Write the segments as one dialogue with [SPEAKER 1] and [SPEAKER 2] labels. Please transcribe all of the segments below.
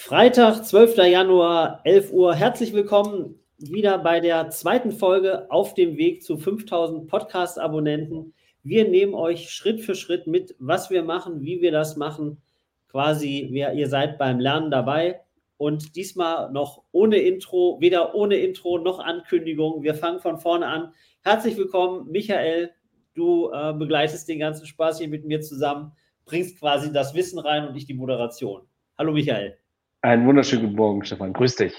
[SPEAKER 1] Freitag, 12. Januar, 11 Uhr. Herzlich willkommen wieder bei der zweiten Folge auf dem Weg zu 5000 Podcast-Abonnenten. Wir nehmen euch Schritt für Schritt mit, was wir machen, wie wir das machen. Quasi, wir, ihr seid beim Lernen dabei. Und diesmal noch ohne Intro, weder ohne Intro noch Ankündigung. Wir fangen von vorne an. Herzlich willkommen, Michael. Du äh, begleitest den ganzen Spaß hier mit mir zusammen, bringst quasi das Wissen rein und ich die Moderation. Hallo, Michael.
[SPEAKER 2] Einen wunderschönen guten Morgen, Stefan. Grüß dich.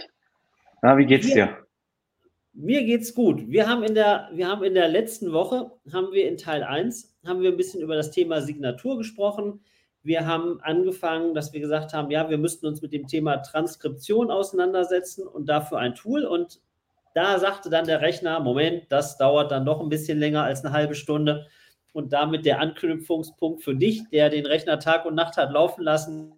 [SPEAKER 2] Na, wie geht's dir?
[SPEAKER 1] Mir geht's gut. Wir haben in der, wir haben in der letzten Woche, haben wir in Teil 1, haben wir ein bisschen über das Thema Signatur gesprochen. Wir haben angefangen, dass wir gesagt haben, ja, wir müssten uns mit dem Thema Transkription auseinandersetzen und dafür ein Tool. Und da sagte dann der Rechner, Moment, das dauert dann doch ein bisschen länger als eine halbe Stunde. Und damit der Anknüpfungspunkt für dich, der den Rechner Tag und Nacht hat laufen lassen,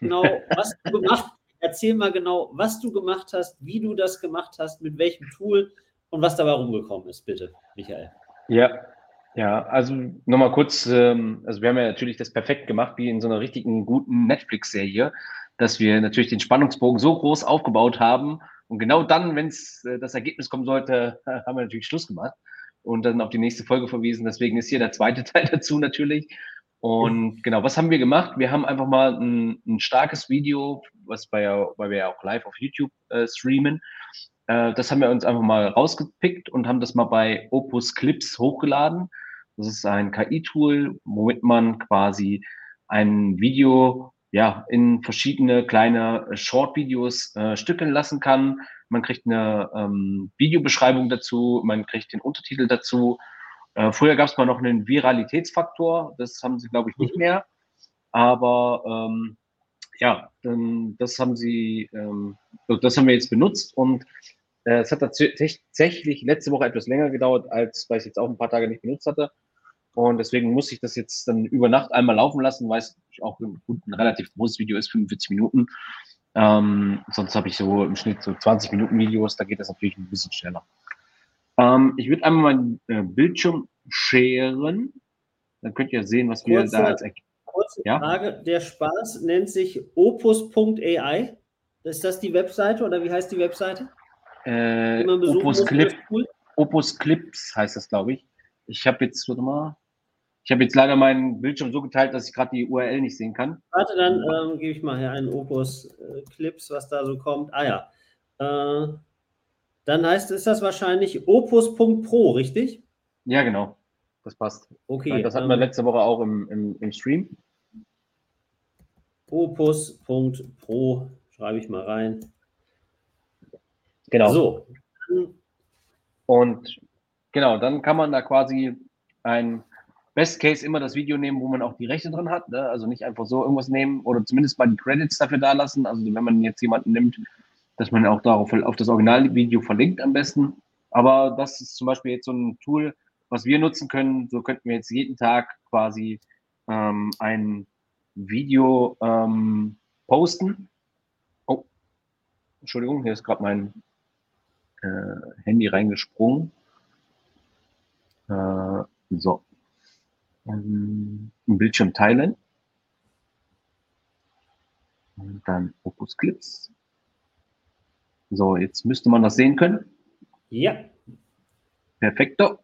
[SPEAKER 1] genau, was du gemacht Erzähl mal genau, was du gemacht hast, wie du das gemacht hast, mit welchem Tool und was dabei rumgekommen ist, bitte, Michael.
[SPEAKER 2] Ja, ja, also nochmal kurz, ähm, also wir haben ja natürlich das perfekt gemacht, wie in so einer richtigen guten Netflix-Serie, dass wir natürlich den Spannungsbogen so groß aufgebaut haben und genau dann, wenn es äh, das Ergebnis kommen sollte, haben wir natürlich Schluss gemacht und dann auf die nächste Folge verwiesen. Deswegen ist hier der zweite Teil dazu natürlich. Und genau, was haben wir gemacht? Wir haben einfach mal ein, ein starkes Video, was bei, weil wir ja auch live auf YouTube äh, streamen. Äh, das haben wir uns einfach mal rausgepickt und haben das mal bei Opus Clips hochgeladen. Das ist ein KI-Tool, womit man quasi ein Video ja, in verschiedene kleine Short-Videos äh, stückeln lassen kann. Man kriegt eine ähm, Videobeschreibung dazu, man kriegt den Untertitel dazu äh, früher gab es mal noch einen Viralitätsfaktor, das haben sie, glaube ich, nicht mhm. mehr. Aber ähm, ja, das haben sie, ähm, das haben wir jetzt benutzt und äh, es hat tatsächlich letzte Woche etwas länger gedauert, als weil ich jetzt auch ein paar Tage nicht benutzt hatte. Und deswegen muss ich das jetzt dann über Nacht einmal laufen lassen, weil es auch ein, ein relativ großes Video ist, 45 Minuten. Ähm, sonst habe ich so im Schnitt so 20 Minuten Videos, da geht das natürlich ein bisschen schneller. Ähm, ich würde einmal meinen äh, Bildschirm scheren. Dann könnt ihr sehen, was kurze, wir da als
[SPEAKER 1] Ergebnis. Kurze ja? Frage: Der Spaß nennt sich opus.ai. Ist das die Webseite oder wie heißt die Webseite?
[SPEAKER 2] Äh, Opus, Clip, Opus Clips heißt das, glaube ich. Ich habe jetzt, warte mal, ich habe jetzt leider meinen Bildschirm so geteilt, dass ich gerade die URL nicht sehen kann.
[SPEAKER 1] Warte, dann ähm, gebe ich mal hier einen Opus äh, Clips, was da so kommt. Ah ja. Äh, dann heißt ist das wahrscheinlich opus.pro, richtig?
[SPEAKER 2] Ja, genau. Das passt.
[SPEAKER 1] Okay.
[SPEAKER 2] Das hatten wir ähm, letzte Woche auch im, im, im Stream.
[SPEAKER 1] Opus.pro schreibe ich mal rein.
[SPEAKER 2] Genau. So. Und genau, dann kann man da quasi ein Best Case immer das Video nehmen, wo man auch die Rechte drin hat. Ne? Also nicht einfach so irgendwas nehmen oder zumindest mal die Credits dafür da lassen. Also wenn man jetzt jemanden nimmt, dass man auch darauf auf das Originalvideo verlinkt am besten. Aber das ist zum Beispiel jetzt so ein Tool, was wir nutzen können. So könnten wir jetzt jeden Tag quasi ähm, ein Video ähm, posten. Oh, Entschuldigung, hier ist gerade mein äh, Handy reingesprungen. Äh, so. Ähm, Bildschirm teilen. Und dann Opus Clips. So, jetzt müsste man das sehen können.
[SPEAKER 1] Ja.
[SPEAKER 2] Perfekto.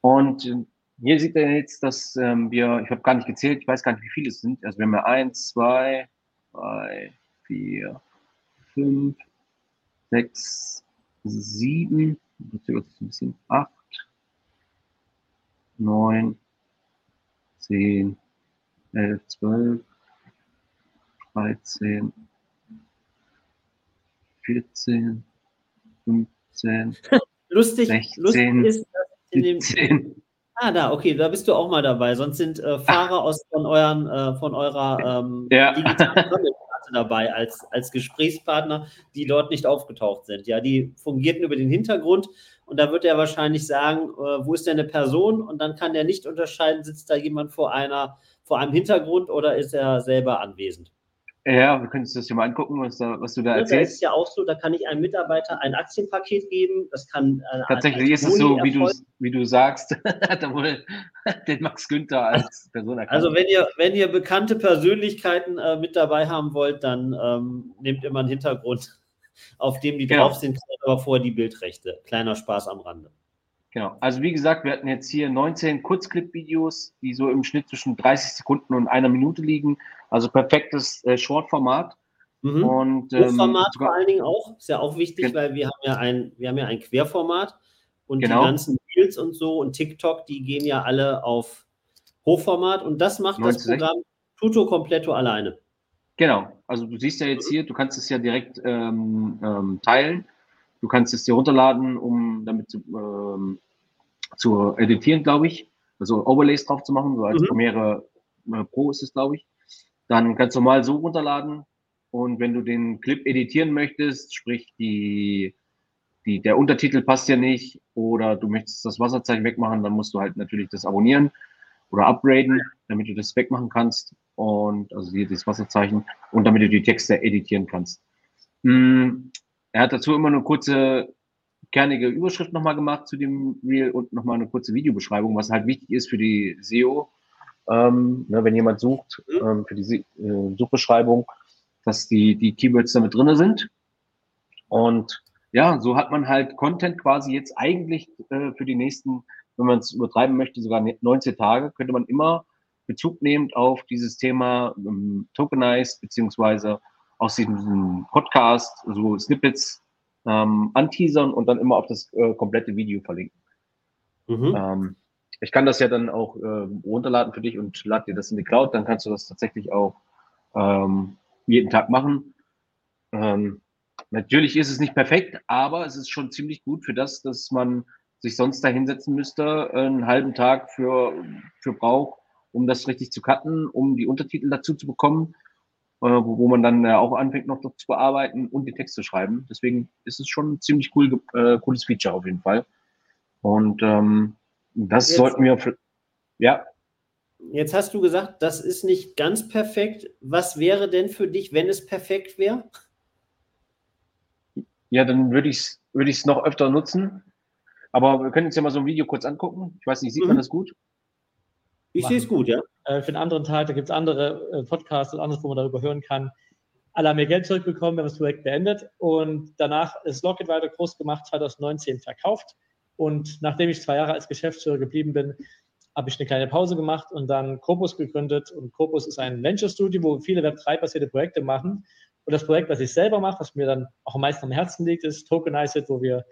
[SPEAKER 2] Und hier sieht er jetzt, dass ähm, wir, ich habe gar nicht gezählt, ich weiß gar nicht, wie viele es sind. Also wir haben ja eins, zwei, drei, vier, fünf, sechs, sieben, ein bisschen, acht, neun, zehn, elf, zwölf, dreizehn, 14, 15,
[SPEAKER 1] lustig, 16, lustig ist, in dem, 17. Ah, da, okay, da bist du auch mal dabei. Sonst sind äh, Fahrer aus von euren, äh, von eurer ähm, ja. digitalen dabei als, als Gesprächspartner, die dort nicht aufgetaucht sind. Ja, die fungierten über den Hintergrund und da wird er wahrscheinlich sagen, äh, wo ist denn eine Person? Und dann kann er nicht unterscheiden, sitzt da jemand vor einer, vor einem Hintergrund oder ist er selber anwesend?
[SPEAKER 2] Ja, wir können uns das hier mal angucken, was, da, was du da
[SPEAKER 1] ja,
[SPEAKER 2] erzählst.
[SPEAKER 1] Da ist ja auch so, da kann ich einem Mitarbeiter ein Aktienpaket geben. Das kann
[SPEAKER 2] äh, tatsächlich ist es so, wie du, wie du sagst, hat er wohl den Max Günther als Person
[SPEAKER 1] erkannt. Also wenn ihr, wenn ihr bekannte Persönlichkeiten äh, mit dabei haben wollt, dann ähm, nehmt immer einen Hintergrund, auf dem die genau. drauf sind, aber vorher die Bildrechte. Kleiner Spaß am Rande.
[SPEAKER 2] Genau. Also wie gesagt, wir hatten jetzt hier 19 Kurzclip-Videos, die so im Schnitt zwischen 30 Sekunden und einer Minute liegen. Also perfektes äh, Short-Format.
[SPEAKER 1] Mhm. Und, ähm, Hochformat vor allen Dingen auch, ist ja auch wichtig, weil wir haben ja ein, wir haben ja ein Querformat und genau. die ganzen Reels und so und TikTok, die gehen ja alle auf Hochformat und das macht 90. das Programm Tuto Completo alleine.
[SPEAKER 2] Genau, also du siehst ja jetzt hier, du kannst es ja direkt ähm, ähm, teilen. Du kannst es dir runterladen, um damit zu, ähm, zu editieren, glaube ich. Also Overlays drauf zu machen, so als mhm. Premiere äh, Pro ist es, glaube ich. Dann kannst du mal so runterladen. Und wenn du den Clip editieren möchtest, sprich die, die, der Untertitel passt ja nicht oder du möchtest das Wasserzeichen wegmachen, dann musst du halt natürlich das abonnieren oder upgraden, damit du das wegmachen kannst. Und also hier das Wasserzeichen und damit du die Texte editieren kannst. Hm, er hat dazu immer eine kurze kernige Überschrift nochmal gemacht zu dem Reel und nochmal eine kurze Videobeschreibung, was halt wichtig ist für die SEO. Ähm, ne, wenn jemand sucht, mhm. ähm, für die äh, Suchbeschreibung, dass die, die Keywords damit drin sind. Und ja, so hat man halt Content quasi jetzt eigentlich äh, für die nächsten, wenn man es übertreiben möchte, sogar 19 Tage, könnte man immer Bezug nehmend auf dieses Thema ähm, Tokenized, beziehungsweise aus diesem Podcast so Snippets ähm, anteasern und dann immer auf das äh, komplette Video verlinken. Mhm. Ähm, ich kann das ja dann auch äh, runterladen für dich und lade dir das in die Cloud, dann kannst du das tatsächlich auch ähm, jeden Tag machen. Ähm, natürlich ist es nicht perfekt, aber es ist schon ziemlich gut für das, dass man sich sonst da hinsetzen müsste, einen halben Tag für, für braucht, um das richtig zu cutten, um die Untertitel dazu zu bekommen wo, wo man dann äh, auch anfängt noch zu bearbeiten und die Texte schreiben. Deswegen ist es schon ein ziemlich cool, äh, cooles Feature auf jeden Fall. Und ähm, das Jetzt, sollten wir, ja.
[SPEAKER 1] Jetzt hast du gesagt, das ist nicht ganz perfekt. Was wäre denn für dich, wenn es perfekt wäre?
[SPEAKER 2] Ja, dann würde ich es würde noch öfter nutzen. Aber wir können uns ja mal so ein Video kurz angucken. Ich weiß nicht, sieht mhm. man das gut?
[SPEAKER 1] Ich sehe es gut, ja.
[SPEAKER 3] Äh, für den anderen Teil, da gibt es andere äh, Podcasts und anderes, wo man darüber hören kann. Alle haben ihr Geld zurückbekommen, wir haben das Projekt beendet und danach ist Locket weiter groß gemacht, 2019 verkauft. Und nachdem ich zwei Jahre als Geschäftsführer geblieben bin, habe ich eine kleine Pause gemacht und dann Corpus gegründet. Und Corpus ist ein Venture Studio, wo viele Web3-basierte Projekte machen. Und das Projekt, was ich selber mache, was mir dann auch am meisten am Herzen liegt, ist Tokenized, wo wir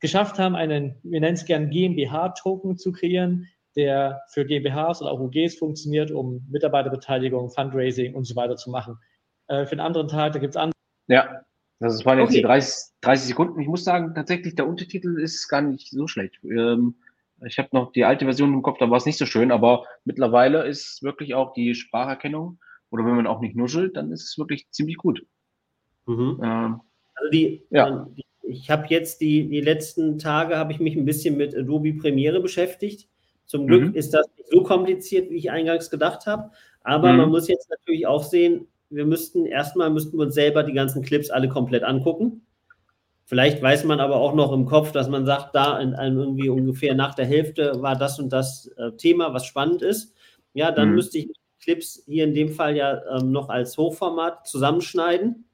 [SPEAKER 3] geschafft haben, einen, wir nennen es gern GmbH-Token zu kreieren, der für GmbHs oder auch UGs funktioniert, um Mitarbeiterbeteiligung, Fundraising und so weiter zu machen. Äh, für den anderen Tag, da gibt es andere.
[SPEAKER 2] Ja, das waren jetzt okay. die 30, 30 Sekunden. Ich muss sagen, tatsächlich, der Untertitel ist gar nicht so schlecht. Ähm, ich habe noch die alte Version im Kopf, da war es nicht so schön, aber mittlerweile ist wirklich auch die Spracherkennung oder wenn man auch nicht nuschelt, dann ist es wirklich ziemlich gut.
[SPEAKER 1] Mhm. Ähm, also die, ja. die ich habe jetzt die, die letzten Tage habe ich mich ein bisschen mit Adobe Premiere beschäftigt. Zum Glück mhm. ist das nicht so kompliziert, wie ich eingangs gedacht habe. Aber mhm. man muss jetzt natürlich auch sehen, wir müssten erstmal müssten wir uns selber die ganzen Clips alle komplett angucken. Vielleicht weiß man aber auch noch im Kopf, dass man sagt, da in, in irgendwie ungefähr nach der Hälfte war das und das äh, Thema, was spannend ist. Ja, dann mhm. müsste ich Clips hier in dem Fall ja ähm, noch als Hochformat zusammenschneiden.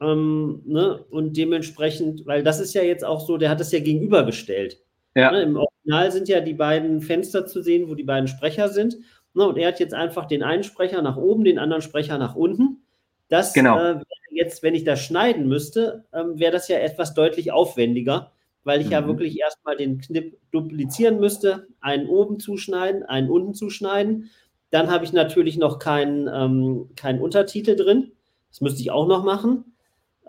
[SPEAKER 1] Ähm, ne? Und dementsprechend, weil das ist ja jetzt auch so, der hat es ja gegenübergestellt. Ja. Ne, Im Original sind ja die beiden Fenster zu sehen, wo die beiden Sprecher sind. Und er hat jetzt einfach den einen Sprecher nach oben, den anderen Sprecher nach unten. Das genau. äh, jetzt, wenn ich das schneiden müsste, ähm, wäre das ja etwas deutlich aufwendiger, weil ich mhm. ja wirklich erstmal den Knipp duplizieren müsste, einen oben zuschneiden, einen unten zuschneiden. Dann habe ich natürlich noch keinen, ähm, keinen Untertitel drin. Das müsste ich auch noch machen.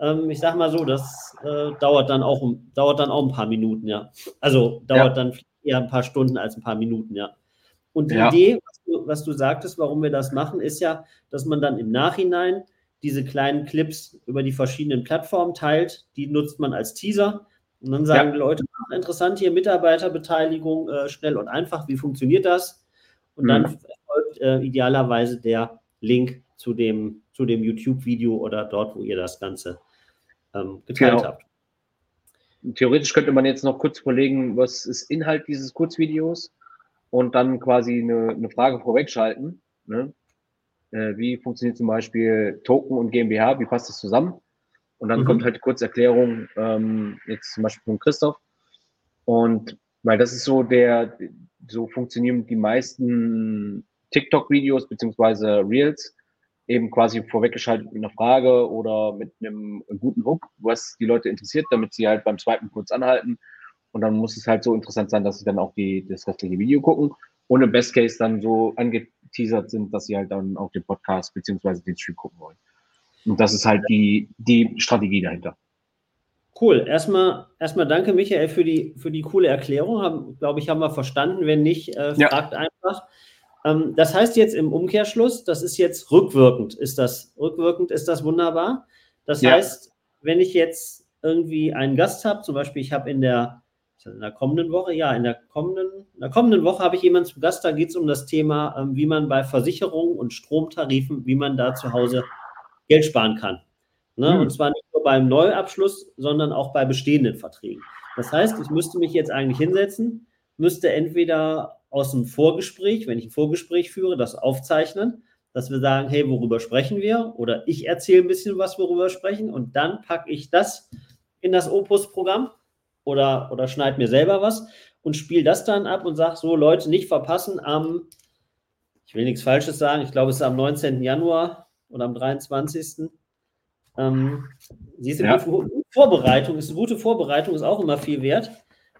[SPEAKER 1] Ähm, ich sage mal so, das äh, dauert, dann auch, dauert dann auch ein paar Minuten, ja. Also dauert ja. dann eher ein paar Stunden als ein paar Minuten, ja. Und die ja. Idee, was du, was du sagtest, warum wir das machen, ist ja, dass man dann im Nachhinein diese kleinen Clips über die verschiedenen Plattformen teilt. Die nutzt man als Teaser. Und dann sagen ja. die Leute, ach, interessant hier, Mitarbeiterbeteiligung, äh, schnell und einfach, wie funktioniert das? Und mhm. dann folgt äh, idealerweise der Link zu dem, zu dem YouTube-Video oder dort, wo ihr das Ganze ähm, geteilt genau. habt.
[SPEAKER 2] Theoretisch könnte man jetzt noch kurz überlegen, was ist Inhalt dieses Kurzvideos und dann quasi eine, eine Frage vorwegschalten. Ne? Äh, wie funktioniert zum Beispiel Token und GmbH? Wie passt das zusammen? Und dann mhm. kommt halt kurz Erklärung, ähm, jetzt zum Beispiel von Christoph. Und weil das ist so der, so funktionieren die meisten TikTok-Videos beziehungsweise Reels eben quasi vorweggeschaltet mit einer Frage oder mit einem guten Hook, was die Leute interessiert, damit sie halt beim Swipen kurz anhalten. Und dann muss es halt so interessant sein, dass sie dann auch die, das restliche Video gucken und im Best Case dann so angeteasert sind, dass sie halt dann auch den Podcast beziehungsweise den Stream gucken wollen. Und das ist halt die, die Strategie dahinter.
[SPEAKER 1] Cool. Erstmal, erstmal danke, Michael, für die, für die coole Erklärung. Glaube ich, haben wir verstanden. Wenn nicht, äh, fragt ja. einfach. Ähm, das heißt jetzt im Umkehrschluss, das ist jetzt rückwirkend. Ist das rückwirkend? Ist das wunderbar? Das ja. heißt, wenn ich jetzt irgendwie einen Gast habe, zum Beispiel, ich habe in der, in der kommenden Woche, ja, in der kommenden, in der kommenden Woche habe ich jemanden zum Gast, da geht es um das Thema, ähm, wie man bei Versicherungen und Stromtarifen, wie man da zu Hause Geld sparen kann. Ne? Mhm. Und zwar nicht nur beim Neuabschluss, sondern auch bei bestehenden Verträgen. Das heißt, ich müsste mich jetzt eigentlich hinsetzen, müsste entweder aus dem Vorgespräch, wenn ich ein Vorgespräch führe, das aufzeichnen, dass wir sagen, hey, worüber sprechen wir? Oder ich erzähle ein bisschen was, worüber wir sprechen, und dann packe ich das in das Opus-Programm oder, oder schneide mir selber was und spiele das dann ab und sage so, Leute, nicht verpassen am, ich will nichts Falsches sagen, ich glaube, es ist am 19. Januar oder am 23. Ähm, siehst du, ja. Vorbereitung ist eine gute Vorbereitung, ist auch immer viel wert.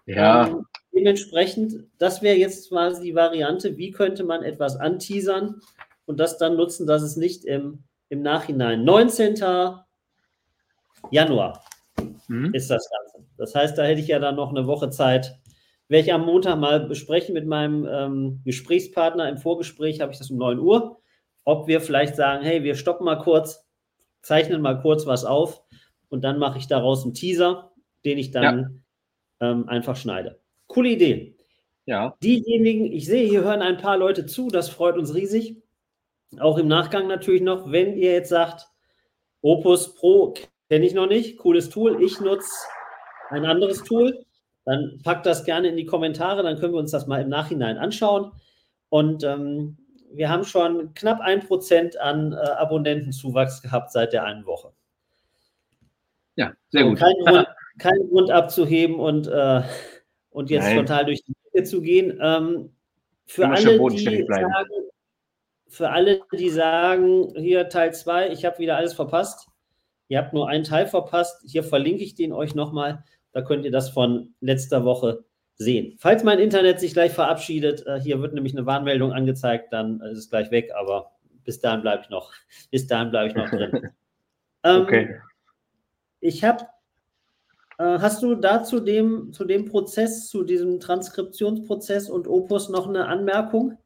[SPEAKER 2] Ja. Ähm,
[SPEAKER 1] dementsprechend, das wäre jetzt quasi die Variante, wie könnte man etwas anteasern und das dann nutzen, dass es nicht im, im Nachhinein. 19. Januar mhm. ist das Ganze. Das heißt, da hätte ich ja dann noch eine Woche Zeit. Werde ich am Montag mal besprechen mit meinem ähm, Gesprächspartner. Im Vorgespräch habe ich das um 9 Uhr. Ob wir vielleicht sagen, hey, wir stoppen mal kurz, zeichnen mal kurz was auf und dann mache ich daraus einen Teaser, den ich dann ja. ähm, einfach schneide. Coole Idee. Ja. Diejenigen, ich sehe, hier hören ein paar Leute zu, das freut uns riesig. Auch im Nachgang natürlich noch, wenn ihr jetzt sagt, Opus Pro kenne ich noch nicht, cooles Tool, ich nutze ein anderes Tool, dann packt das gerne in die Kommentare, dann können wir uns das mal im Nachhinein anschauen. Und ähm, wir haben schon knapp ein Prozent an äh, Abonnentenzuwachs gehabt seit der einen Woche.
[SPEAKER 2] Ja, sehr gut.
[SPEAKER 1] Kein Grund, kein Grund abzuheben und äh, und jetzt Nein. total durch die Mitte zu gehen. Ähm, für, alle, die sagen, für alle, die sagen, hier Teil 2, ich habe wieder alles verpasst. Ihr habt nur einen Teil verpasst. Hier verlinke ich den euch nochmal. Da könnt ihr das von letzter Woche sehen. Falls mein Internet sich gleich verabschiedet, äh, hier wird nämlich eine Warnmeldung angezeigt, dann ist es gleich weg, aber bis dahin bleibe ich noch, bis dahin bleibe ich noch drin. ähm, okay. Ich habe hast du da zu dem, zu dem Prozess, zu diesem Transkriptionsprozess und Opus noch eine Anmerkung?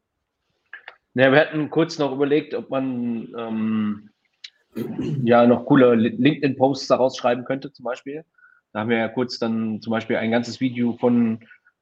[SPEAKER 2] Ja, wir hatten kurz noch überlegt, ob man ähm, ja noch coole LinkedIn-Posts daraus schreiben könnte, zum Beispiel. Da haben wir ja kurz dann zum Beispiel ein ganzes Video von,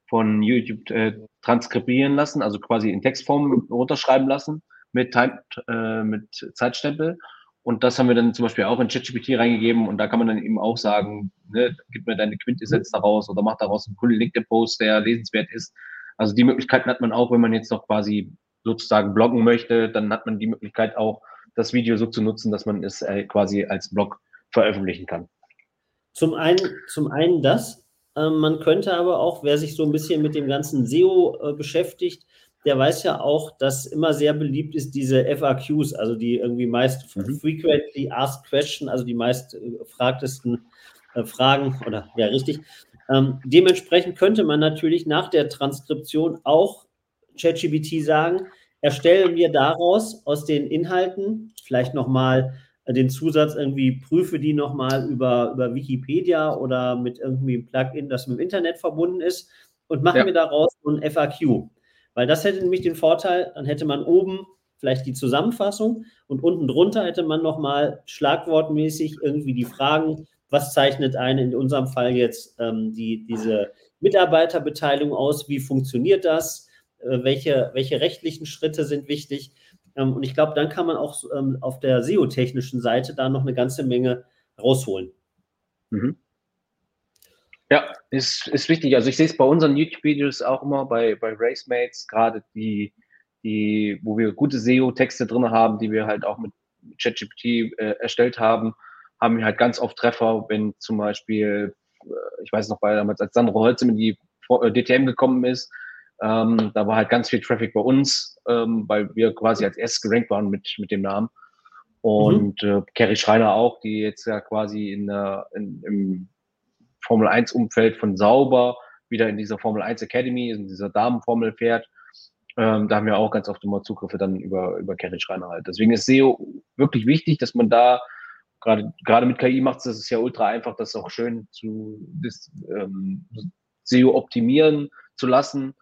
[SPEAKER 2] von YouTube äh, transkribieren lassen, also quasi in Textform runterschreiben lassen mit, Time, äh, mit Zeitstempel. Und das haben wir dann zum Beispiel auch in ChatGPT reingegeben und da kann man dann eben auch sagen, ne, gib mir deine Quintessenz daraus oder mach daraus einen coolen LinkedIn-Post, der lesenswert ist. Also die Möglichkeiten hat man auch, wenn man jetzt noch quasi sozusagen bloggen möchte, dann hat man die Möglichkeit auch, das Video so zu nutzen, dass man es äh, quasi als Blog veröffentlichen kann.
[SPEAKER 1] Zum einen, zum einen das. Äh, man könnte aber auch, wer sich so ein bisschen mit dem ganzen SEO äh, beschäftigt, der weiß ja auch, dass immer sehr beliebt ist diese FAQs, also die irgendwie meist mhm. frequently asked question, also die meist äh, gefragtesten äh, Fragen oder ja richtig. Ähm, dementsprechend könnte man natürlich nach der Transkription auch ChatGPT sagen, erstelle mir daraus aus den Inhalten vielleicht nochmal äh, den Zusatz irgendwie, prüfe die nochmal über, über Wikipedia oder mit irgendwie einem Plugin, das mit dem Internet verbunden ist und mache ja. mir daraus ein FAQ. Weil das hätte nämlich den Vorteil, dann hätte man oben vielleicht die Zusammenfassung und unten drunter hätte man nochmal schlagwortmäßig irgendwie die Fragen, was zeichnet einen in unserem Fall jetzt ähm, die, diese Mitarbeiterbeteiligung aus, wie funktioniert das, äh, welche, welche rechtlichen Schritte sind wichtig Ähm, und ich glaube, dann kann man auch ähm, auf der SEO-technischen Seite da noch eine ganze Menge rausholen. Mhm.
[SPEAKER 2] Ja, ist, ist wichtig. Also ich sehe es bei unseren YouTube-Videos auch immer bei, bei Racemates, gerade die, die, wo wir gute SEO-Texte drin haben, die wir halt auch mit ChatGPT äh, erstellt haben, haben wir halt ganz oft Treffer, wenn zum Beispiel, äh, ich weiß noch, bei damals, als Sandro Holze in die äh, DTM gekommen ist, ähm, da war halt ganz viel Traffic bei uns, ähm, weil wir quasi als erstes gerankt waren mit, mit dem Namen. Und mhm. äh, Kerry Schreiner auch, die jetzt ja quasi in, in, im Formel 1 Umfeld von Sauber wieder in dieser Formel 1 Academy, in dieser Damenformel fährt. Ähm, da haben wir auch ganz oft immer Zugriffe dann über, über Kerry Schreiner halt. Deswegen ist SEO wirklich wichtig, dass man da gerade, gerade mit KI macht es ja ultra einfach, das auch schön zu das, ähm, SEO optimieren zu lassen.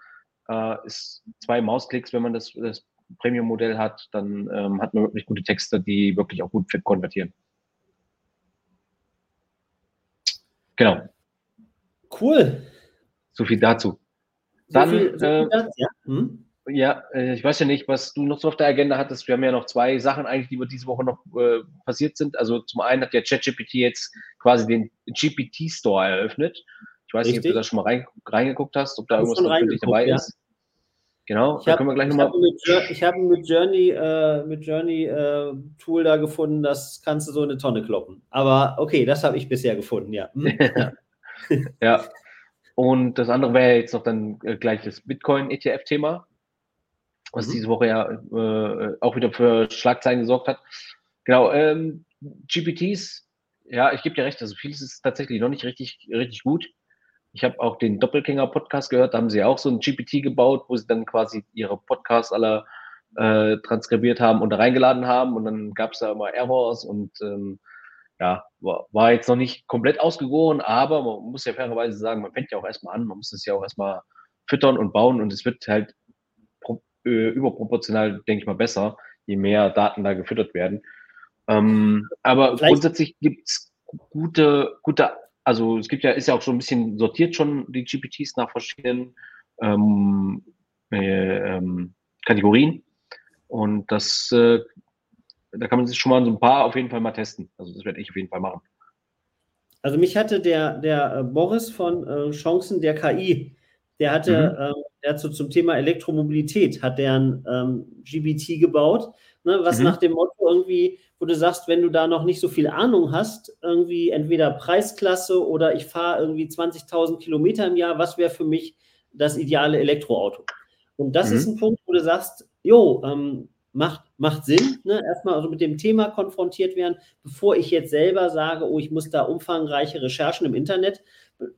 [SPEAKER 2] Äh, ist zwei Mausklicks, wenn man das, das Premium-Modell hat, dann ähm, hat man wirklich gute Texte, die wirklich auch gut konvertieren. Genau.
[SPEAKER 1] Cool.
[SPEAKER 2] So viel dazu. Dann, so viel, so viel äh, dazu, ja. Hm? Ja, äh, ich weiß ja nicht, was du noch so auf der Agenda hattest. Wir haben ja noch zwei Sachen eigentlich, die wir diese Woche noch äh, passiert sind. Also zum einen hat ja ChatGPT jetzt quasi den GPT-Store eröffnet. Ich weiß Richtig. nicht, ob du da schon mal rein, reingeguckt hast, ob da irgendwas für dich dabei ja. ist. Genau,
[SPEAKER 1] ich da hab, können wir gleich nochmal. Ich habe mit Journey, äh, mit Journey äh, Tool da gefunden, das kannst du so eine Tonne kloppen. Aber okay, das habe ich bisher gefunden, ja. Hm?
[SPEAKER 2] ja. Und das andere wäre jetzt noch dann äh, gleich das Bitcoin-ETF-Thema was mhm. diese Woche ja äh, auch wieder für Schlagzeilen gesorgt hat. Genau, ähm, GPTs, ja, ich gebe dir recht, also vieles ist tatsächlich noch nicht richtig, richtig gut. Ich habe auch den Doppelgänger-Podcast gehört, da haben sie auch so ein GPT gebaut, wo sie dann quasi ihre Podcasts alle äh, transkribiert haben und da reingeladen haben und dann gab es da immer Errors und ähm, ja, war, jetzt noch nicht komplett ausgegoren, aber man muss ja fairerweise sagen, man fängt ja auch erstmal an, man muss es ja auch erstmal füttern und bauen und es wird halt äh, überproportional, denke ich mal, besser, je mehr Daten da gefüttert werden. Ähm, aber Vielleicht. grundsätzlich gibt es gute, gute, also es gibt ja, ist ja auch schon ein bisschen sortiert schon die GPTs nach verschiedenen ähm, äh, ähm, Kategorien. Und das, äh, da kann man sich schon mal so ein paar auf jeden Fall mal testen. Also das werde ich auf jeden Fall machen.
[SPEAKER 1] Also mich hatte der, der äh, Boris von äh, Chancen der KI der hatte, mhm. ähm, der hat so zum Thema Elektromobilität, hat der ein ähm, GBT gebaut, ne, was mhm. nach dem Motto irgendwie, wo du sagst, wenn du da noch nicht so viel Ahnung hast, irgendwie entweder Preisklasse oder ich fahre irgendwie 20.000 Kilometer im Jahr, was wäre für mich das ideale Elektroauto? Und das mhm. ist ein Punkt, wo du sagst, jo, ähm, macht, macht Sinn, ne? erstmal also mit dem Thema konfrontiert werden, bevor ich jetzt selber sage, oh, ich muss da umfangreiche Recherchen im Internet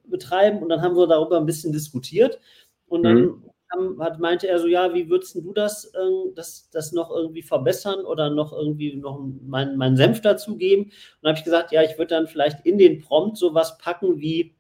[SPEAKER 1] betreiben. Und dann haben wir darüber ein bisschen diskutiert. Und dann mhm. haben, hat, meinte er so, ja, wie würdest du das, äh, das, das noch irgendwie verbessern oder noch irgendwie noch meinen mein Senf dazugeben? Und dann habe ich gesagt, ja, ich würde dann vielleicht in den Prompt sowas packen wie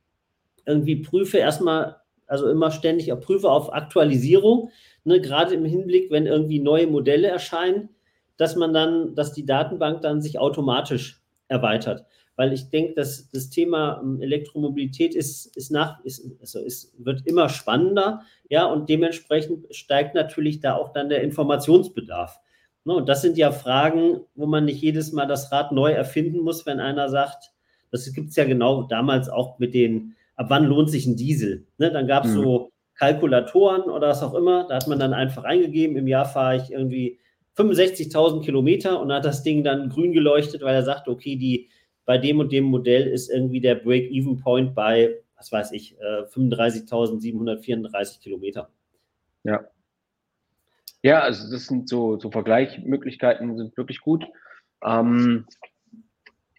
[SPEAKER 1] irgendwie prüfe erstmal, also immer ständig prüfe auf Aktualisierung, ne, gerade im Hinblick, wenn irgendwie neue Modelle erscheinen, dass man dann, dass die Datenbank dann sich automatisch erweitert weil ich denke, dass das Thema ähm, Elektromobilität ist, ist nach, ist, also ist, wird immer spannender, ja, und dementsprechend steigt natürlich da auch dann der Informationsbedarf. Ne, und das sind ja Fragen, wo man nicht jedes Mal das Rad neu erfinden muss, wenn einer sagt, das gibt es ja genau damals auch mit den, ab wann lohnt sich ein Diesel? Ne, dann gab es mhm. so Kalkulatoren oder was auch immer, da hat man dann einfach eingegeben, im Jahr fahre ich irgendwie 65.000 Kilometer und hat das Ding dann grün geleuchtet, weil er sagt, okay, die bei dem und dem Modell ist irgendwie der Break-Even-Point bei, was weiß ich, äh, 35.734 Kilometer.
[SPEAKER 2] Ja. Ja, also das sind so, so Vergleichmöglichkeiten, sind wirklich gut. Ähm,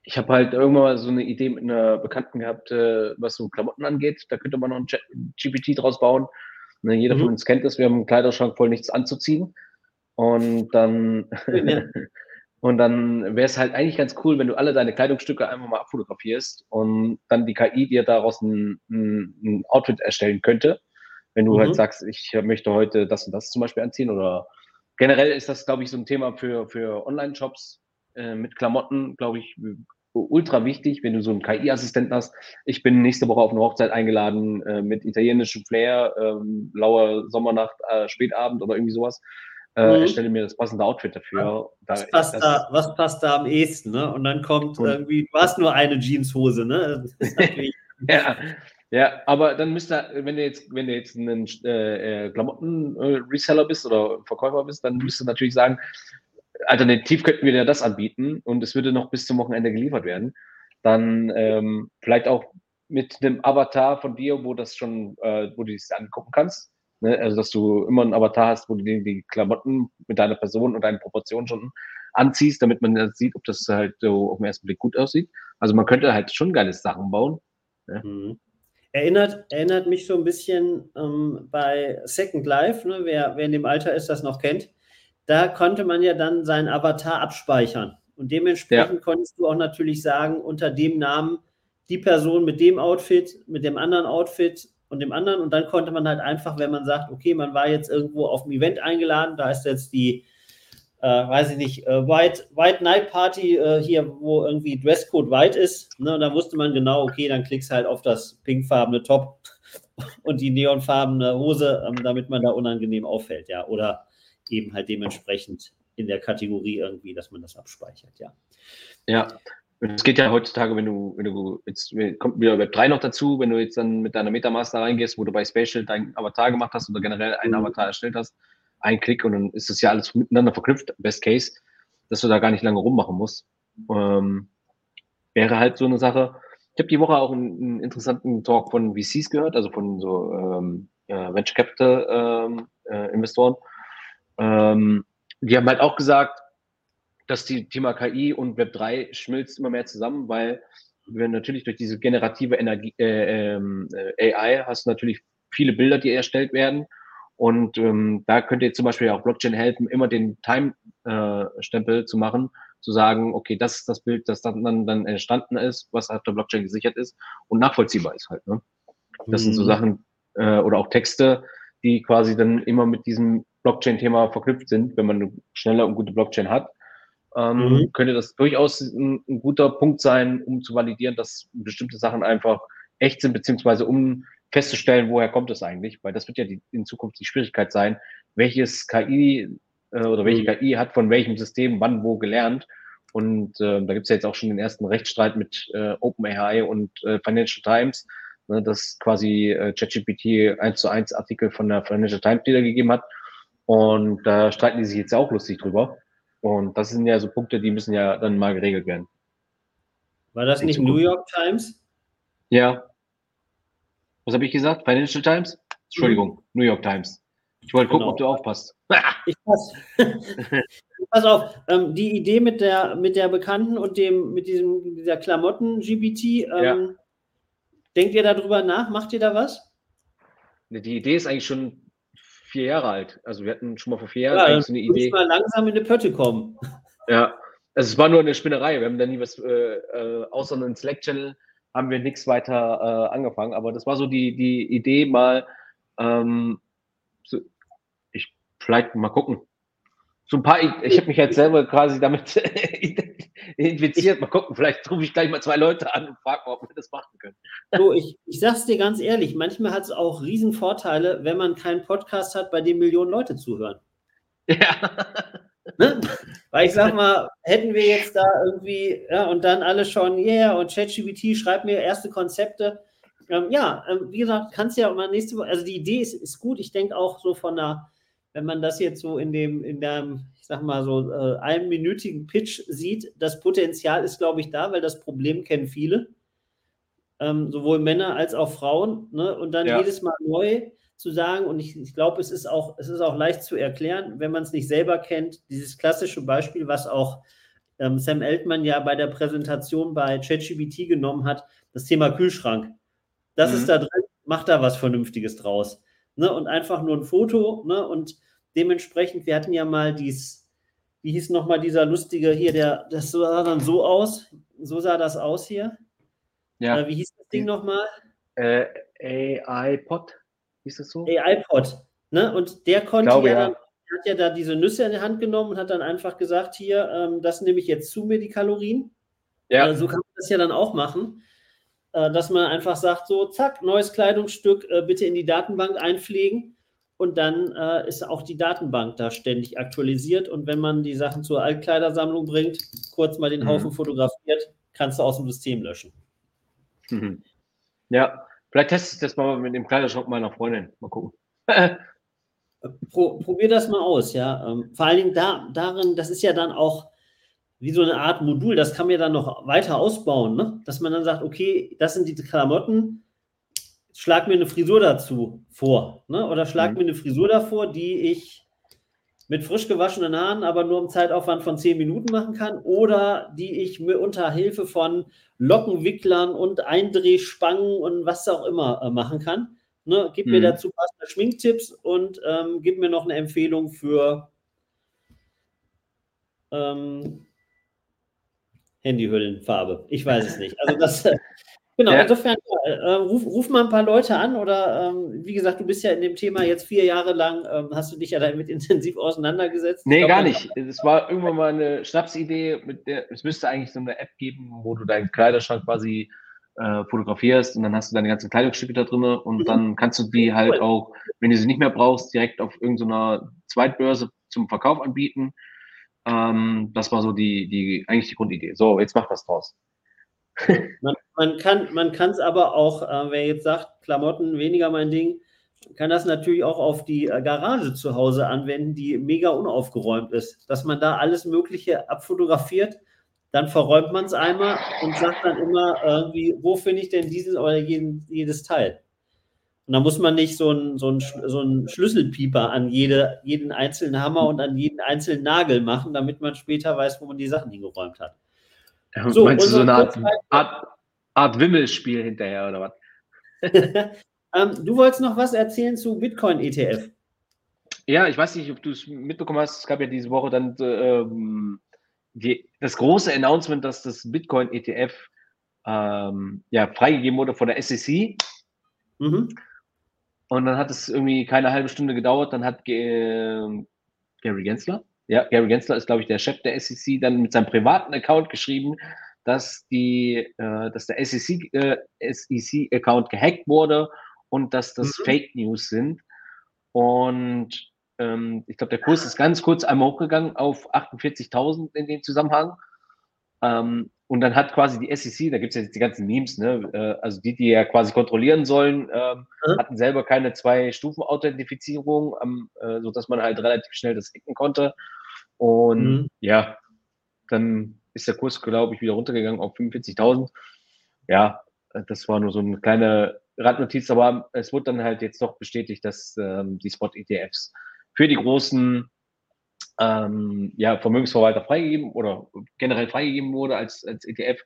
[SPEAKER 2] ich habe halt irgendwann mal so eine Idee mit einer Bekannten gehabt, äh, was so Klamotten angeht. Da könnte man noch ein GPT draus bauen. Ne, jeder mhm. von uns kennt das, wir haben einen Kleiderschrank voll nichts anzuziehen. Und dann ja. Und dann wäre es halt eigentlich ganz cool, wenn du alle deine Kleidungsstücke einfach mal abfotografierst und dann die KI dir daraus ein, ein, ein Outfit erstellen könnte. Wenn du halt mhm. halt sagst, ich möchte heute das und das zum Beispiel anziehen oder generell ist das, glaube ich, so ein Thema für, für Online-Shops äh, mit Klamotten, glaube ich, ultra wichtig, wenn du so einen KI-Assistenten hast. Ich bin nächste Woche auf eine Hochzeit eingeladen äh, mit italienischem Flair, ähm, lauer Sommernacht, äh, Spätabend oder irgendwie sowas. äh, mhm. erstelle mir das passende Outfit dafür.
[SPEAKER 1] Was, da, passt, da, was passt da am ehesten, ne? Und dann kommt und, irgendwie, du hast nur eine Jeanshose, ne?
[SPEAKER 2] ja, ja, aber dann müsste, wenn du jetzt, wenn du jetzt ein äh, äh, Klamotten-Reseller bist oder Verkäufer bist, dann müsstest du natürlich sagen, alternativ könnten wir dir das anbieten und es würde noch bis zum Wochenende geliefert werden. Dann ähm, vielleicht auch mit einem Avatar von dir, wo das schon, äh, wo du es angucken kannst. Ne? Also, dass du immer einen Avatar hast, wo du die, die Klamotten mit deiner Person und deinen Proportionen schon anziehst, damit man sieht, ob das halt so auf den ersten Blick gut aussieht. Also man könnte halt schon geile Sachen bauen.
[SPEAKER 1] Ne? Mhm. Erinnert, erinnert mich so ein bisschen ähm, bei Second Life, ne? wer, wer in dem Alter ist, das noch kennt. Da konnte man ja dann seinen Avatar abspeichern. Und dementsprechend ja. konntest du auch natürlich sagen, unter dem Namen die Person mit dem Outfit, mit dem anderen Outfit und dem anderen. Und dann konnte man halt einfach, wenn man sagt, okay, man war jetzt irgendwo auf ein Event eingeladen, da ist jetzt die, äh, weiß ich nicht, äh, White, White Night Party äh, hier, wo irgendwie Dresscode white ist. Ne? Und da wusste man genau, okay, dann klickst halt auf das pinkfarbene Top und die neonfarbene Hose, ähm, damit man da unangenehm auffällt, ja. Oder eben halt dementsprechend in der Kategorie irgendwie, dass man das abspeichert, ja.
[SPEAKER 2] Ja, es geht ja heutzutage, wenn du, wenn du, jetzt kommt wieder Web 3 noch dazu, wenn du jetzt dann mit deiner Metamaster reingehst, wo du bei Spatial dein Avatar gemacht hast oder generell einen mhm. Avatar erstellt hast, ein Klick und dann ist das ja alles miteinander verknüpft, best case, dass du da gar nicht lange rummachen musst. Ähm, wäre halt so eine Sache. Ich habe die Woche auch einen, einen, interessanten Talk von VCs gehört, also von so ähm, äh, Venture Capital ähm, äh, Investoren. Ähm, die haben halt auch gesagt, dass die Thema KI und Web 3 schmilzt immer mehr zusammen, weil wir natürlich durch diese generative Energie, äh, ähm, äh, AI hast du natürlich viele Bilder, die erstellt werden. Und ähm, da könnte jetzt zum Beispiel auch Blockchain helfen, immer den Time-Stempel äh, zu machen, zu sagen, okay, das ist das Bild, das dann, dann entstanden ist, was auf der Blockchain gesichert ist und nachvollziehbar ist halt. Ne? Das mhm. sind so mhm. Sachen äh, oder auch Texte, die quasi dann immer mit diesem Blockchain-Thema verknüpft sind, wenn man eine schnelle und gute Blockchain hat ähm, mhm. könnte das durchaus ein, ein, guter Punkt sein, um zu validieren, dass bestimmte Sachen einfach echt sind, beziehungsweise um festzustellen, woher kommt es eigentlich, weil das wird ja die, in Zukunft die Schwierigkeit sein, welches KI äh, oder welche mhm. KI hat von welchem System wann wo gelernt. Und äh, da gibt es ja jetzt auch schon den ersten Rechtsstreit mit äh, OpenAI und äh, Financial Times, ne, dass quasi äh, ChatGPT 1 zu 1 Artikel von der Financial Times wiedergegeben hat. Und da streiten die sich jetzt auch lustig drüber. Und das sind ja so Punkte, die müssen ja dann mal geregelt werden.
[SPEAKER 1] War das nicht New York Times?
[SPEAKER 2] Ja. Was habe ich gesagt? Financial Times? Entschuldigung, mhm. New York Times. Ich wollte gucken, genau. ob du aufpasst.
[SPEAKER 1] ich pass. pass auf. Ähm, die Idee mit der, mit der Bekannten und dem, mit diesem, dieser Klamotten-GBT, ähm, ja. denkt ihr darüber nach? Macht ihr da was?
[SPEAKER 2] Die Idee ist eigentlich schon vier Jahre alt. Also wir hatten schon mal vor vier Jahren ja,
[SPEAKER 1] so eine Idee. mal langsam in die Pötte kommen.
[SPEAKER 2] Ja, also es war nur eine Spinnerei. Wir haben da nie was, äh, äh, außer einen Slack-Channel haben wir nichts weiter äh, angefangen. Aber das war so die, die Idee mal, ähm, so, ich vielleicht mal gucken. So ein paar, ich, ich habe mich jetzt selber quasi damit infiziert. Mal gucken, vielleicht rufe ich gleich mal zwei Leute an und frage mal, ob wir das machen können.
[SPEAKER 1] So, ich, ich sag's dir ganz ehrlich, manchmal hat es auch Riesenvorteile, wenn man keinen Podcast hat, bei dem Millionen Leute zuhören. Ja. Ne? Weil ich sag mal, hätten wir jetzt da irgendwie, ja, und dann alle schon, yeah, und ChatGPT schreibt mir erste Konzepte. Ähm, ja, ähm, wie gesagt, kannst ja mal nächste Woche, also die Idee ist, ist gut. Ich denke auch so von der, wenn man das jetzt so in dem, in dem, sag mal so, äh, einminütigen Pitch sieht, das Potenzial ist, glaube ich, da, weil das Problem kennen viele, ähm, sowohl Männer als auch Frauen. Ne? Und dann ja. jedes Mal neu zu sagen, und ich, ich glaube, es ist auch, es ist auch leicht zu erklären, wenn man es nicht selber kennt, dieses klassische Beispiel, was auch ähm, Sam Altman ja bei der Präsentation bei ChatGPT genommen hat, das Thema Kühlschrank. Das mhm. ist da drin, macht da was Vernünftiges draus. Ne? Und einfach nur ein Foto, ne? Und dementsprechend, wir hatten ja mal dies, wie hieß nochmal dieser lustige hier, der, das sah dann so aus, so sah das aus hier. Ja. Äh, wie hieß das Ding nochmal?
[SPEAKER 2] Äh, AI-Pod, hieß das so?
[SPEAKER 1] AI-Pod, ne? Und der konnte glaube, ja, ja. Dann, hat ja da diese Nüsse in die Hand genommen und hat dann einfach gesagt, hier, ähm, das nehme ich jetzt zu mir, die Kalorien. Ja. Äh, so kann man das ja dann auch machen, äh, dass man einfach sagt, so, zack, neues Kleidungsstück, äh, bitte in die Datenbank einpflegen und dann äh, ist auch die Datenbank da ständig aktualisiert. Und wenn man die Sachen zur Altkleidersammlung bringt, kurz mal den mhm. Haufen fotografiert, kannst du aus dem System löschen.
[SPEAKER 2] Mhm. Ja, vielleicht teste ich das mal mit dem Kleiderschrank meiner Freundin. Mal gucken.
[SPEAKER 1] Pro, probier das mal aus, ja. Ähm, vor allen Dingen da, darin, das ist ja dann auch wie so eine Art Modul, das kann man ja dann noch weiter ausbauen, ne? dass man dann sagt, okay, das sind die Klamotten, schlag mir eine Frisur dazu vor. Ne? Oder schlag mhm. mir eine Frisur davor, die ich mit frisch gewaschenen Haaren, aber nur im Zeitaufwand von zehn Minuten machen kann. Oder die ich mir unter Hilfe von Lockenwicklern und Eindrehspangen und was auch immer äh, machen kann. Ne? Gib mhm. mir dazu passende Schminktipps und ähm, gib mir noch eine Empfehlung für ähm, Handyhüllenfarbe. Ich weiß es nicht. Also das, Genau, ja. insofern äh, ruf, ruf, mal ein paar Leute an oder ähm, wie gesagt, du bist ja in dem Thema jetzt vier Jahre lang, ähm, hast du dich ja damit intensiv auseinandergesetzt?
[SPEAKER 2] Nee, glaub, gar nicht. Es war irgendwann mal eine Schnapsidee, mit der es müsste eigentlich so eine App geben, wo du deinen Kleiderschrank quasi äh, fotografierst und dann hast du deine ganzen Kleidungsstücke da drin und mhm. dann kannst du die halt cool. auch, wenn du sie nicht mehr brauchst, direkt auf irgendeiner Zweitbörse zum Verkauf anbieten. Ähm, das war so die, die, eigentlich die Grundidee. So, jetzt mach was draus.
[SPEAKER 1] man, man kann man es aber auch, äh, wer jetzt sagt, Klamotten weniger mein Ding, kann das natürlich auch auf die äh, Garage zu Hause anwenden, die mega unaufgeräumt ist. Dass man da alles Mögliche abfotografiert, dann verräumt man es einmal und sagt dann immer irgendwie, wo finde ich denn dieses oder jeden, jedes Teil? Und da muss man nicht so einen so so ein Schlüsselpieper an jede, jeden einzelnen Hammer und an jeden einzelnen Nagel machen, damit man später weiß, wo man die Sachen hingeräumt hat.
[SPEAKER 2] Ja, so, meinst du so eine Art, Art, Art Wimmelspiel hinterher oder was?
[SPEAKER 1] ähm, du wolltest noch was erzählen zu Bitcoin-ETF.
[SPEAKER 2] Ja, ich weiß nicht, ob du es mitbekommen hast. Es gab ja diese Woche dann ähm, die, das große Announcement, dass das Bitcoin-ETF ähm, ja, freigegeben wurde von der SEC. Mhm. Und dann hat es irgendwie keine halbe Stunde gedauert. Dann hat äh, Gary Gensler, ja, Gary Gensler ist, glaube ich, der Chef der SEC, dann mit seinem privaten Account geschrieben, dass die, äh, dass der SEC, äh, SEC Account gehackt wurde und dass das mhm. Fake News sind. Und ähm, ich glaube, der Kurs ist ganz kurz einmal hochgegangen auf 48.000 in dem Zusammenhang. Ähm, und dann hat quasi die SEC, da gibt es ja jetzt die ganzen Memes, ne? Äh, also die, die ja quasi kontrollieren sollen, ähm, mhm. hatten selber keine Zwei-Stufen-Authentifizierung, ähm, äh, sodass man halt relativ schnell das hacken konnte. Und mhm. ja, dann ist der Kurs, glaube ich, wieder runtergegangen auf 45.000. Ja, das war nur so eine kleine Randnotiz, aber es wurde dann halt jetzt doch bestätigt, dass ähm, die Spot-ETFs für die großen ähm, ja, Vermögensverwalter freigegeben oder generell freigegeben wurde als, als ETF.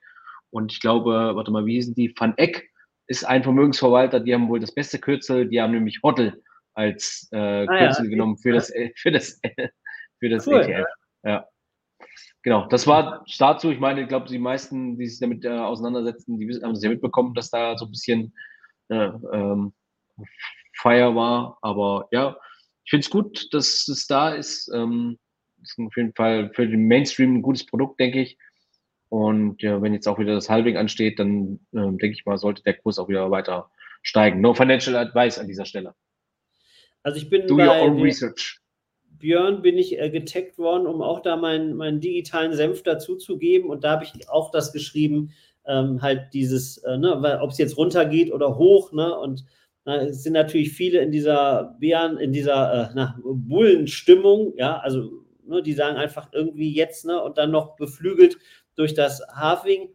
[SPEAKER 2] Und ich glaube, warte mal, wie hießen die? Van Eck ist ein Vermögensverwalter, die haben wohl das beste Kürzel, die haben nämlich Hoddle als äh, ah, Kürzel ja. genommen für das, für das für das cool, ETF. Ja. ja. Genau, das war dazu. Ich meine, ich glaube, die meisten, die sich damit äh, auseinandersetzen, die haben es ja mitbekommen, dass da so ein bisschen äh, ähm, Feier war. Aber ja, ich finde es gut, dass es da ist. Ähm, ist auf jeden Fall für den Mainstream ein gutes Produkt, denke ich. Und ja, wenn jetzt auch wieder das Halving ansteht, dann äh, denke ich mal, sollte der Kurs auch wieder weiter steigen. No financial advice an dieser Stelle.
[SPEAKER 1] Also ich bin Do bei your own research. Björn bin ich äh, getaggt worden, um auch da meinen, meinen digitalen Senf dazuzugeben. Und da habe ich auch das geschrieben, ähm, halt dieses, äh, ne, ob es jetzt runtergeht oder hoch, ne? Und na, es sind natürlich viele in dieser Bären, in dieser äh, na, Bullenstimmung, ja, also ne, die sagen einfach irgendwie jetzt, ne, und dann noch beflügelt durch das Halving.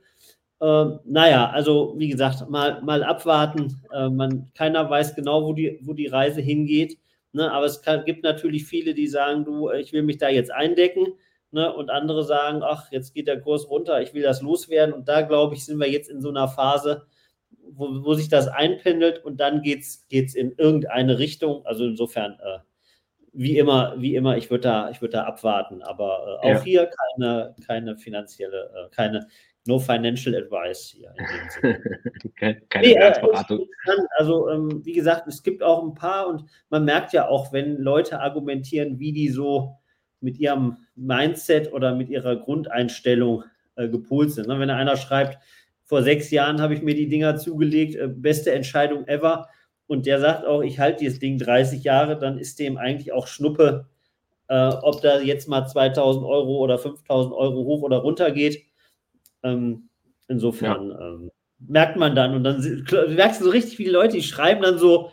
[SPEAKER 1] Ähm, naja, also wie gesagt, mal, mal abwarten. Äh, man, keiner weiß genau, wo die, wo die Reise hingeht. Ne? Aber es kann, gibt natürlich viele, die sagen, du, ich will mich da jetzt eindecken. Ne? Und andere sagen, ach, jetzt geht der Kurs runter, ich will das loswerden. Und da, glaube ich, sind wir jetzt in so einer Phase, wo, wo sich das einpendelt und dann geht es in irgendeine Richtung. Also insofern, äh, wie immer, wie immer, ich würde da, würd da abwarten. Aber äh, auch ja. hier keine, keine finanzielle, äh, keine, No financial advice hier in dem Sinne. Keine nee, äh, also, ähm, wie gesagt, es gibt auch ein paar und man merkt ja auch, wenn Leute argumentieren, wie die so mit ihrem Mindset oder mit ihrer Grundeinstellung äh, gepolt sind. Ne? Wenn einer schreibt, vor sechs Jahren habe ich mir die Dinger zugelegt, äh, beste Entscheidung ever, und der sagt auch, ich halte dieses Ding 30 Jahre, dann ist dem eigentlich auch Schnuppe, äh, ob da jetzt mal 2000 Euro oder 5000 Euro hoch oder runter geht. Ähm, insofern ja. ähm, merkt man dann und dann merkst du so richtig, wie die Leute, die schreiben dann so,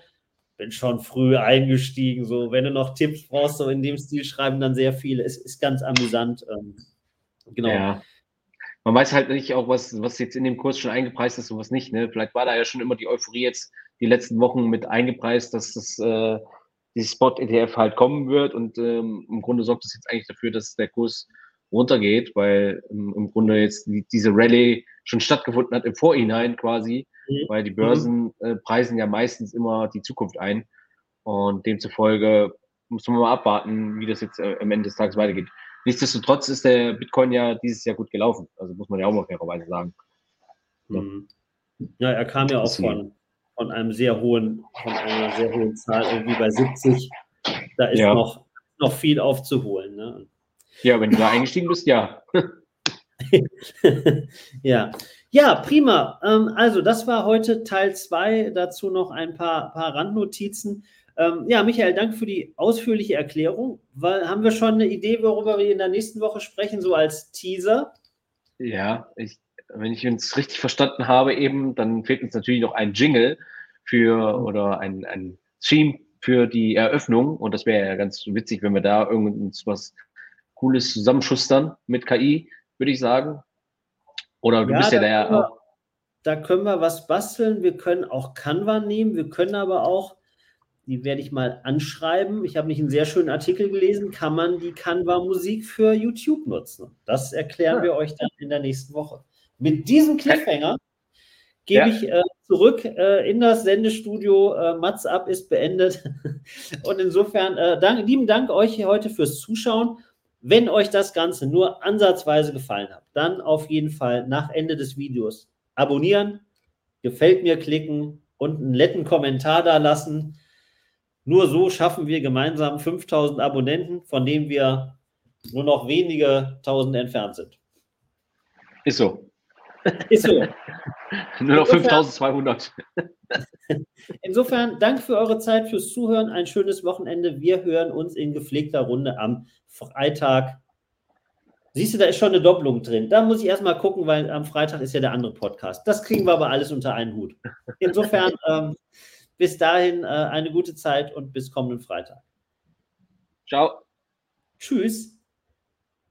[SPEAKER 1] bin schon früh eingestiegen, so, wenn du noch Tipps brauchst, so in dem Stil schreiben dann sehr viele. Es ist ganz amüsant. Ähm,
[SPEAKER 2] genau. Ja. Man weiß halt nicht auch, was, was jetzt in dem Kurs schon eingepreist ist und was nicht. Ne? Vielleicht war da ja schon immer die Euphorie jetzt die letzten Wochen mit eingepreist, dass das äh, dieses Spot-ETF halt kommen wird und ähm, im Grunde sorgt das jetzt eigentlich dafür, dass der Kurs runtergeht, weil ähm, im Grunde jetzt die, diese Rallye schon stattgefunden hat im Vorhinein quasi, mhm. weil die Börsen äh, preisen ja meistens immer die Zukunft ein und demzufolge muss man mal abwarten, wie das jetzt äh, am Ende des Tages weitergeht. Nichtsdestotrotz ist der Bitcoin ja dieses Jahr gut gelaufen, also muss man ja auch mal fairerweise sagen.
[SPEAKER 1] Ja, mhm. ja er kam ja auch von, von einem sehr hohen, von einer sehr hohen Zahl, irgendwie bei 70. Da ist ja. noch, noch viel aufzuholen. Ne?
[SPEAKER 2] Ja, wenn du da eingestiegen bist, ja.
[SPEAKER 1] ja. Ja, prima. Ähm, also, das war heute Teil 2. Dazu noch ein paar, paar Randnotizen. Ähm, ja, Michael, danke für die ausführliche Erklärung. Weil, haben wir schon eine Idee, worüber wir in der nächsten Woche sprechen, so als Teaser?
[SPEAKER 2] Ja, ich, wenn ich uns richtig verstanden habe, eben, dann fehlt uns natürlich noch ein Jingle für oder ein, ein Theme für die Eröffnung. Und das wäre ja ganz witzig, wenn wir da irgendwas Cooles zusammenschustern mit KI, würde ich sagen. Oder du ja, bist ja da ja auch.
[SPEAKER 1] Da können wir was basteln. Wir können auch Canva nehmen. Wir können aber auch, die werde ich mal anschreiben. Ich habe nicht einen sehr schönen Artikel gelesen. Kann man die Canva-Musik für YouTube nutzen? Das erklären ja. wir euch dann in der nächsten Woche. Mit diesem Cliffhanger gebe ja. ich äh, zurück äh, in das Sendestudio. Äh, Mats ab ist beendet. Und insofern, äh, dank, lieben Dank euch heute fürs Zuschauen. Wenn euch das Ganze nur ansatzweise gefallen hat, dann auf jeden Fall nach Ende des Videos abonnieren, gefällt mir klicken und einen netten Kommentar da lassen. Nur so schaffen wir gemeinsam 5000 Abonnenten, von denen wir nur noch wenige tausend entfernt sind.
[SPEAKER 2] Ist so. Ist so. Nur noch 5200.
[SPEAKER 1] Insofern, danke für eure Zeit, fürs Zuhören. Ein schönes Wochenende. Wir hören uns in gepflegter Runde am Freitag. Siehst du, da ist schon eine Doppelung drin. Da muss ich erstmal gucken, weil am Freitag ist ja der andere Podcast. Das kriegen wir aber alles unter einen Hut. Insofern, ähm, bis dahin äh, eine gute Zeit und bis kommenden Freitag.
[SPEAKER 2] Ciao.
[SPEAKER 1] Tschüss.